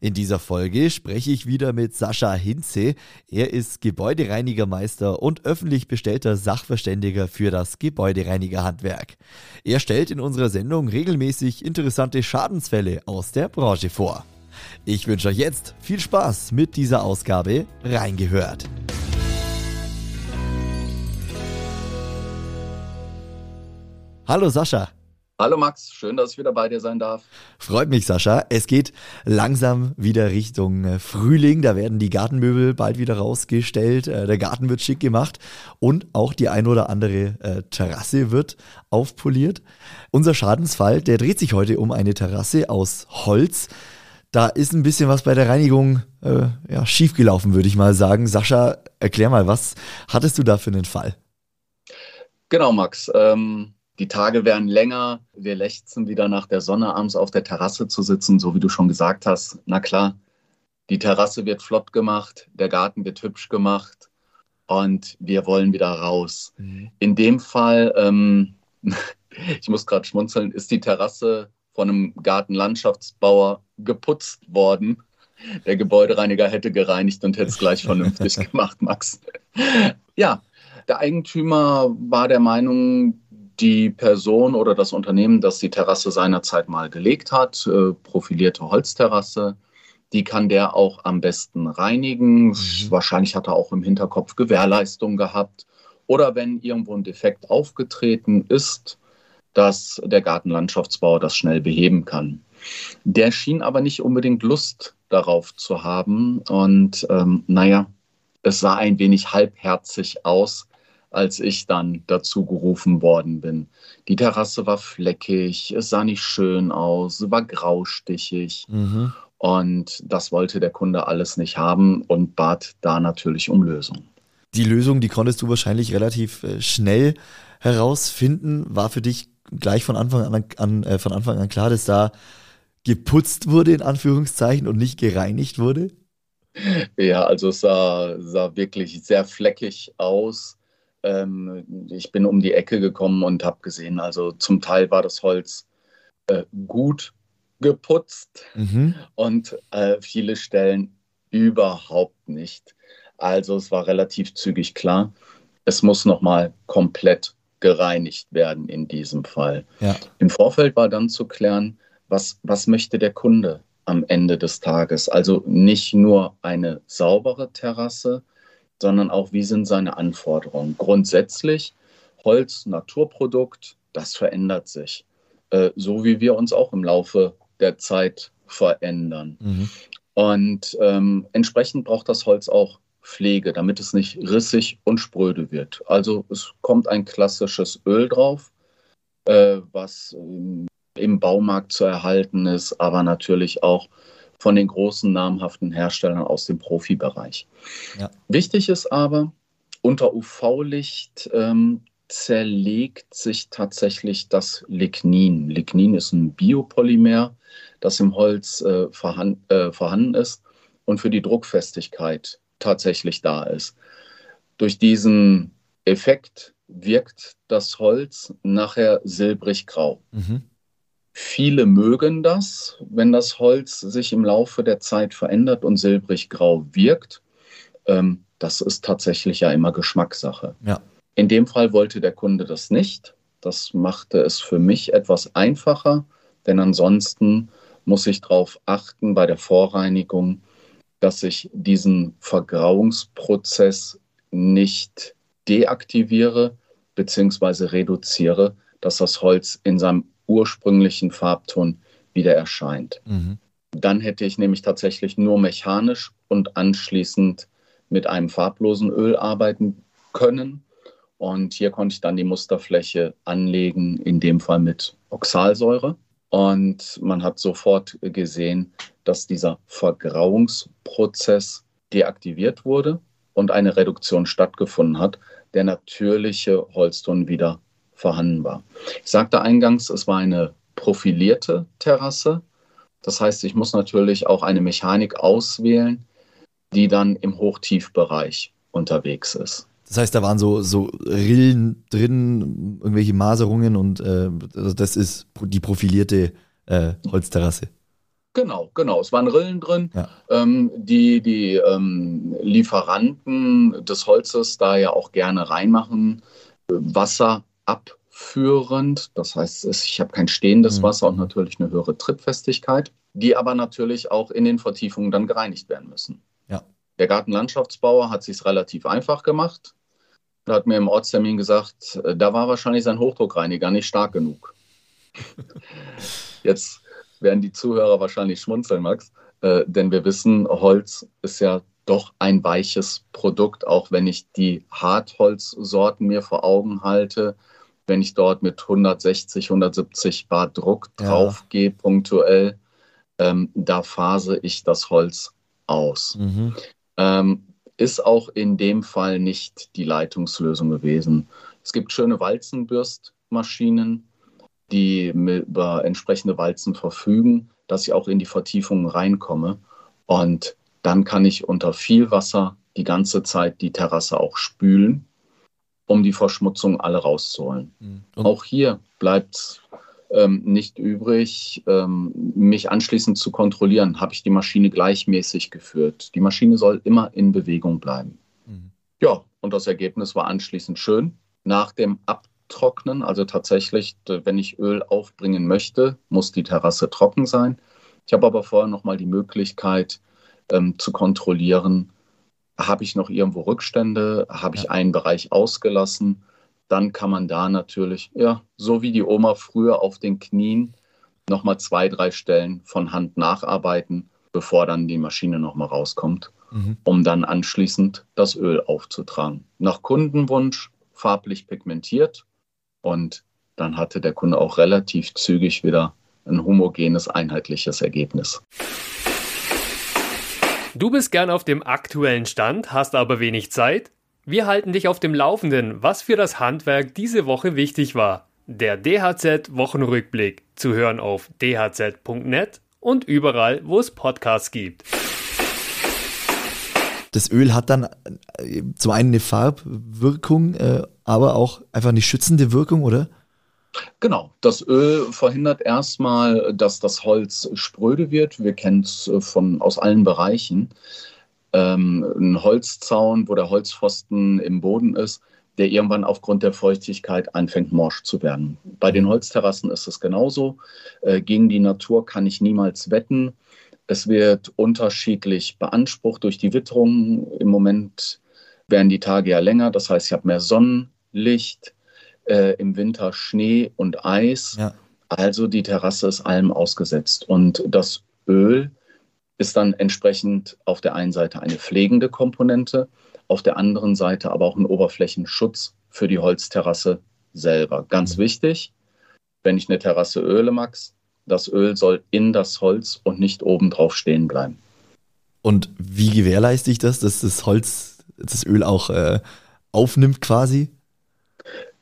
In dieser Folge spreche ich wieder mit Sascha Hinze. Er ist Gebäudereinigermeister und öffentlich bestellter Sachverständiger für das Gebäudereinigerhandwerk. Er stellt in unserer Sendung regelmäßig interessante Schadensfälle aus der Branche vor. Ich wünsche euch jetzt viel Spaß mit dieser Ausgabe reingehört. Hallo Sascha. Hallo Max, schön, dass ich wieder bei dir sein darf. Freut mich, Sascha. Es geht langsam wieder Richtung äh, Frühling. Da werden die Gartenmöbel bald wieder rausgestellt. Äh, der Garten wird schick gemacht und auch die ein oder andere äh, Terrasse wird aufpoliert. Unser Schadensfall, der dreht sich heute um eine Terrasse aus Holz. Da ist ein bisschen was bei der Reinigung äh, ja, schiefgelaufen, würde ich mal sagen. Sascha, erklär mal, was hattest du da für einen Fall? Genau, Max. Ähm die Tage werden länger. Wir lechzen wieder nach der Sonne abends auf der Terrasse zu sitzen, so wie du schon gesagt hast. Na klar, die Terrasse wird flott gemacht, der Garten wird hübsch gemacht und wir wollen wieder raus. Mhm. In dem Fall, ähm, ich muss gerade schmunzeln, ist die Terrasse von einem Gartenlandschaftsbauer geputzt worden. Der Gebäudereiniger hätte gereinigt und hätte es gleich vernünftig gemacht, Max. Ja, der Eigentümer war der Meinung, die Person oder das Unternehmen, das die Terrasse seinerzeit mal gelegt hat, äh, profilierte Holzterrasse, die kann der auch am besten reinigen. Mhm. Wahrscheinlich hat er auch im Hinterkopf Gewährleistung gehabt. Oder wenn irgendwo ein Defekt aufgetreten ist, dass der Gartenlandschaftsbauer das schnell beheben kann. Der schien aber nicht unbedingt Lust darauf zu haben. Und ähm, naja, es sah ein wenig halbherzig aus, als ich dann dazu gerufen worden bin. Die Terrasse war fleckig, es sah nicht schön aus, war graustichig. Mhm. Und das wollte der Kunde alles nicht haben und bat da natürlich um Lösung. Die Lösung, die konntest du wahrscheinlich relativ äh, schnell herausfinden. War für dich gleich von Anfang an, an äh, von Anfang an klar, dass da geputzt wurde, in Anführungszeichen, und nicht gereinigt wurde? Ja, also es sah, sah wirklich sehr fleckig aus. Ähm, ich bin um die Ecke gekommen und habe gesehen, also zum Teil war das Holz äh, gut geputzt mhm. und äh, viele Stellen überhaupt nicht. Also es war relativ zügig klar, es muss nochmal komplett gereinigt werden in diesem Fall. Ja. Im Vorfeld war dann zu klären, was, was möchte der Kunde am Ende des Tages. Also nicht nur eine saubere Terrasse, sondern auch, wie sind seine Anforderungen. Grundsätzlich, Holz, Naturprodukt, das verändert sich. Äh, so wie wir uns auch im Laufe der Zeit verändern. Mhm. Und ähm, entsprechend braucht das Holz auch Pflege, damit es nicht rissig und spröde wird. Also es kommt ein klassisches Öl drauf, äh, was im Baumarkt zu erhalten ist, aber natürlich auch von den großen namhaften Herstellern aus dem Profibereich. Ja. Wichtig ist aber, unter UV-Licht ähm, zerlegt sich tatsächlich das Lignin. Lignin ist ein Biopolymer, das im Holz äh, vorhanden, äh, vorhanden ist und für die Druckfestigkeit tatsächlich da ist. Durch diesen Effekt wirkt das Holz nachher silbrig-grau. Mhm. Viele mögen das, wenn das Holz sich im Laufe der Zeit verändert und silbrig-grau wirkt. Ähm, das ist tatsächlich ja immer Geschmackssache. Ja. In dem Fall wollte der Kunde das nicht. Das machte es für mich etwas einfacher, denn ansonsten muss ich darauf achten bei der Vorreinigung, dass ich diesen Vergrauungsprozess nicht deaktiviere bzw. reduziere, dass das Holz in seinem ursprünglichen Farbton wieder erscheint. Mhm. Dann hätte ich nämlich tatsächlich nur mechanisch und anschließend mit einem farblosen Öl arbeiten können. Und hier konnte ich dann die Musterfläche anlegen, in dem Fall mit Oxalsäure. Und man hat sofort gesehen, dass dieser Vergrauungsprozess deaktiviert wurde und eine Reduktion stattgefunden hat. der natürliche Holzton wieder vorhanden war. Ich sagte eingangs, es war eine profilierte Terrasse. Das heißt, ich muss natürlich auch eine Mechanik auswählen, die dann im Hochtiefbereich unterwegs ist. Das heißt, da waren so, so Rillen drin, irgendwelche Maserungen und äh, also das ist die profilierte äh, Holzterrasse. Genau, genau. Es waren Rillen drin, ja. ähm, die die ähm, Lieferanten des Holzes da ja auch gerne reinmachen. Wasser abführend, das heißt, ich habe kein stehendes mhm. Wasser und natürlich eine höhere Trittfestigkeit, die aber natürlich auch in den Vertiefungen dann gereinigt werden müssen. Ja. Der Gartenlandschaftsbauer hat sich relativ einfach gemacht. Er hat mir im Ortstermin gesagt, äh, da war wahrscheinlich sein Hochdruckreiniger nicht stark genug. Jetzt werden die Zuhörer wahrscheinlich schmunzeln, Max, äh, denn wir wissen, Holz ist ja doch ein weiches Produkt, auch wenn ich die Hartholzsorten mir vor Augen halte. Wenn ich dort mit 160, 170 Bar Druck ja. draufgehe, punktuell, ähm, da phase ich das Holz aus. Mhm. Ähm, ist auch in dem Fall nicht die Leitungslösung gewesen. Es gibt schöne Walzenbürstmaschinen, die über entsprechende Walzen verfügen, dass ich auch in die Vertiefungen reinkomme. Und dann kann ich unter viel Wasser die ganze Zeit die Terrasse auch spülen, um die Verschmutzung alle rauszuholen. Mhm. Auch hier bleibt ähm, nicht übrig, ähm, mich anschließend zu kontrollieren, habe ich die Maschine gleichmäßig geführt. Die Maschine soll immer in Bewegung bleiben. Mhm. Ja, und das Ergebnis war anschließend schön. Nach dem Abtrocknen, also tatsächlich, wenn ich Öl aufbringen möchte, muss die Terrasse trocken sein. Ich habe aber vorher noch mal die Möglichkeit ähm, zu kontrollieren, habe ich noch irgendwo Rückstände, habe ich einen Bereich ausgelassen dann kann man da natürlich, ja, so wie die Oma früher auf den Knien, nochmal zwei, drei Stellen von Hand nacharbeiten, bevor dann die Maschine nochmal rauskommt, mhm. um dann anschließend das Öl aufzutragen. Nach Kundenwunsch farblich pigmentiert und dann hatte der Kunde auch relativ zügig wieder ein homogenes, einheitliches Ergebnis. Du bist gern auf dem aktuellen Stand, hast aber wenig Zeit? Wir halten dich auf dem Laufenden, was für das Handwerk diese Woche wichtig war. Der DHZ-Wochenrückblick zu hören auf dhz.net und überall, wo es Podcasts gibt. Das Öl hat dann äh, zum einen eine Farbwirkung, äh, aber auch einfach eine schützende Wirkung, oder? Genau, das Öl verhindert erstmal, dass das Holz spröde wird. Wir kennen es äh, aus allen Bereichen ähm, ein Holzzaun, wo der Holzpfosten im Boden ist, der irgendwann aufgrund der Feuchtigkeit anfängt morsch zu werden. Bei den Holzterrassen ist es genauso. Äh, gegen die Natur kann ich niemals wetten. Es wird unterschiedlich beansprucht durch die Witterung. Im Moment werden die Tage ja länger, das heißt, ich habe mehr Sonnenlicht, äh, im Winter Schnee und Eis. Ja. Also die Terrasse ist allem ausgesetzt. Und das Öl ist dann entsprechend auf der einen Seite eine pflegende Komponente, auf der anderen Seite aber auch ein Oberflächenschutz für die Holzterrasse selber. Ganz mhm. wichtig, wenn ich eine Terrasse öle, Max, das Öl soll in das Holz und nicht obendrauf stehen bleiben. Und wie gewährleiste ich das, dass das Holz das Öl auch äh, aufnimmt quasi?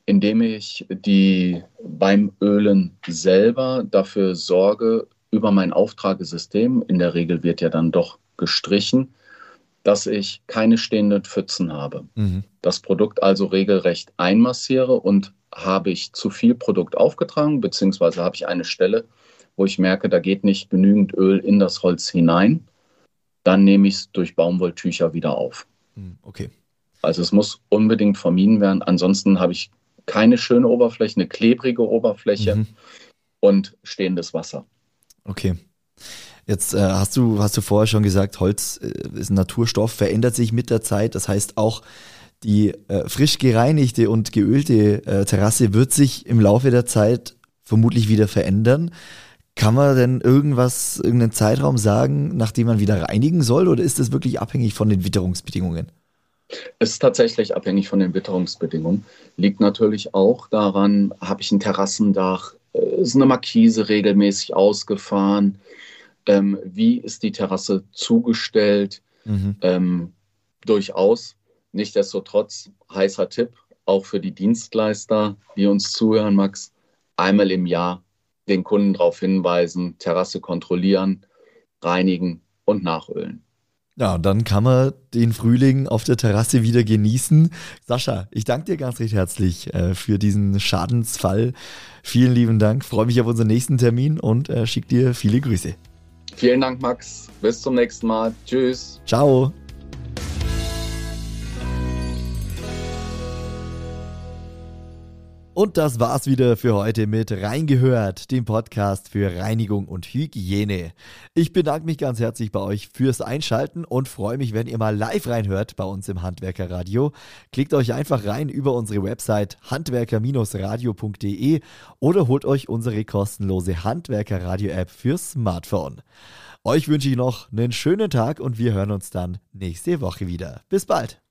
Indem ich die beim Ölen selber dafür sorge, über mein Auftragesystem, in der Regel wird ja dann doch gestrichen, dass ich keine stehenden Pfützen habe. Mhm. Das Produkt also regelrecht einmassiere und habe ich zu viel Produkt aufgetragen, beziehungsweise habe ich eine Stelle, wo ich merke, da geht nicht genügend Öl in das Holz hinein, dann nehme ich es durch Baumwolltücher wieder auf. Mhm, okay. Also es muss unbedingt vermieden werden. Ansonsten habe ich keine schöne Oberfläche, eine klebrige Oberfläche mhm. und stehendes Wasser. Okay. Jetzt äh, hast du hast du vorher schon gesagt, Holz äh, ist ein Naturstoff, verändert sich mit der Zeit. Das heißt auch die äh, frisch gereinigte und geölte äh, Terrasse wird sich im Laufe der Zeit vermutlich wieder verändern. Kann man denn irgendwas, irgendeinen Zeitraum sagen, nachdem man wieder reinigen soll, oder ist das wirklich abhängig von den Witterungsbedingungen? Es ist tatsächlich abhängig von den Witterungsbedingungen. Liegt natürlich auch daran, habe ich ein Terrassendach, äh, ist eine Markise regelmäßig ausgefahren? Ähm, wie ist die Terrasse zugestellt? Mhm. Ähm, durchaus. Nichtsdestotrotz, heißer Tipp, auch für die Dienstleister, die uns zuhören, Max, einmal im Jahr den Kunden darauf hinweisen, Terrasse kontrollieren, reinigen und nachölen. Ja, und dann kann man den Frühling auf der Terrasse wieder genießen. Sascha, ich danke dir ganz recht herzlich äh, für diesen Schadensfall. Vielen lieben Dank. Freue mich auf unseren nächsten Termin und äh, schicke dir viele Grüße. Vielen Dank, Max. Bis zum nächsten Mal. Tschüss. Ciao. Und das war's wieder für heute mit Reingehört, dem Podcast für Reinigung und Hygiene. Ich bedanke mich ganz herzlich bei euch fürs Einschalten und freue mich, wenn ihr mal live reinhört bei uns im Handwerkerradio. Klickt euch einfach rein über unsere Website handwerker-radio.de oder holt euch unsere kostenlose Handwerkerradio-App fürs Smartphone. Euch wünsche ich noch einen schönen Tag und wir hören uns dann nächste Woche wieder. Bis bald.